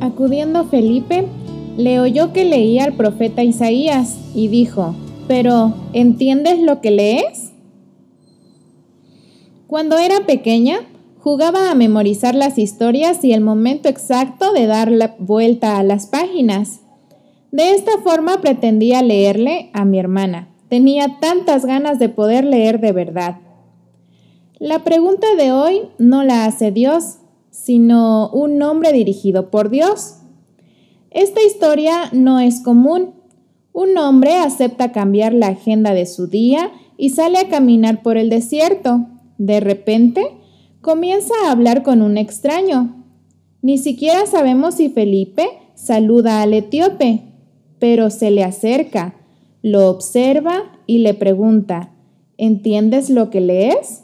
Acudiendo Felipe, le oyó que leía al profeta Isaías y dijo, pero ¿entiendes lo que lees? Cuando era pequeña, jugaba a memorizar las historias y el momento exacto de dar la vuelta a las páginas. De esta forma pretendía leerle a mi hermana. Tenía tantas ganas de poder leer de verdad. La pregunta de hoy no la hace Dios, sino un hombre dirigido por Dios. Esta historia no es común. Un hombre acepta cambiar la agenda de su día y sale a caminar por el desierto. De repente, comienza a hablar con un extraño. Ni siquiera sabemos si Felipe saluda al etíope, pero se le acerca, lo observa y le pregunta, ¿entiendes lo que lees?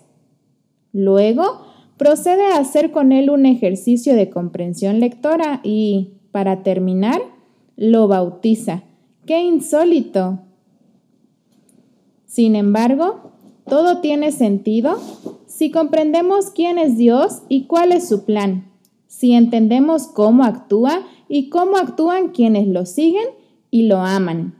Luego, procede a hacer con él un ejercicio de comprensión lectora y, para terminar, lo bautiza. ¡Qué insólito! Sin embargo, todo tiene sentido si comprendemos quién es Dios y cuál es su plan, si entendemos cómo actúa y cómo actúan quienes lo siguen y lo aman.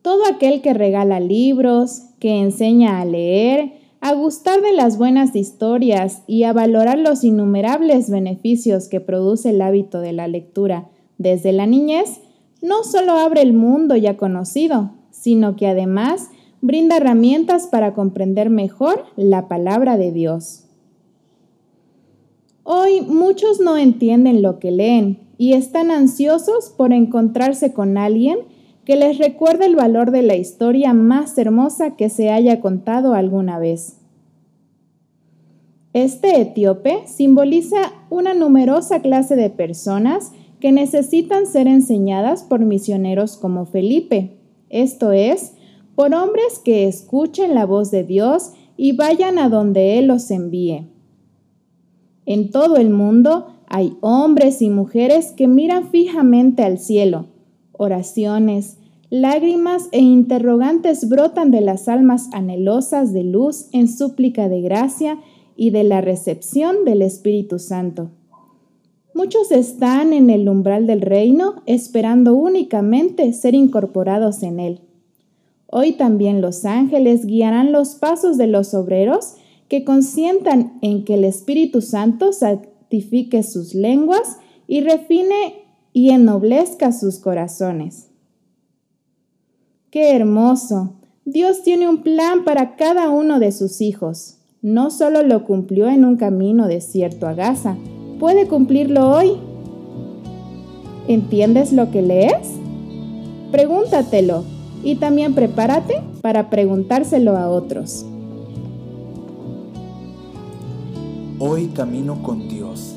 Todo aquel que regala libros, que enseña a leer, a gustar de las buenas historias y a valorar los innumerables beneficios que produce el hábito de la lectura desde la niñez, no solo abre el mundo ya conocido, sino que además brinda herramientas para comprender mejor la palabra de Dios. Hoy muchos no entienden lo que leen y están ansiosos por encontrarse con alguien que les recuerde el valor de la historia más hermosa que se haya contado alguna vez. Este etíope simboliza una numerosa clase de personas que necesitan ser enseñadas por misioneros como Felipe, esto es, por hombres que escuchen la voz de Dios y vayan a donde Él los envíe. En todo el mundo hay hombres y mujeres que miran fijamente al cielo, oraciones, lágrimas e interrogantes brotan de las almas anhelosas de luz en súplica de gracia y de la recepción del Espíritu Santo. Muchos están en el umbral del reino esperando únicamente ser incorporados en él. Hoy también los ángeles guiarán los pasos de los obreros que consientan en que el Espíritu Santo santifique sus lenguas y refine y ennoblezca sus corazones. ¡Qué hermoso! Dios tiene un plan para cada uno de sus hijos. No solo lo cumplió en un camino desierto a Gaza, puede cumplirlo hoy. ¿Entiendes lo que lees? Pregúntatelo y también prepárate para preguntárselo a otros. Hoy camino con Dios,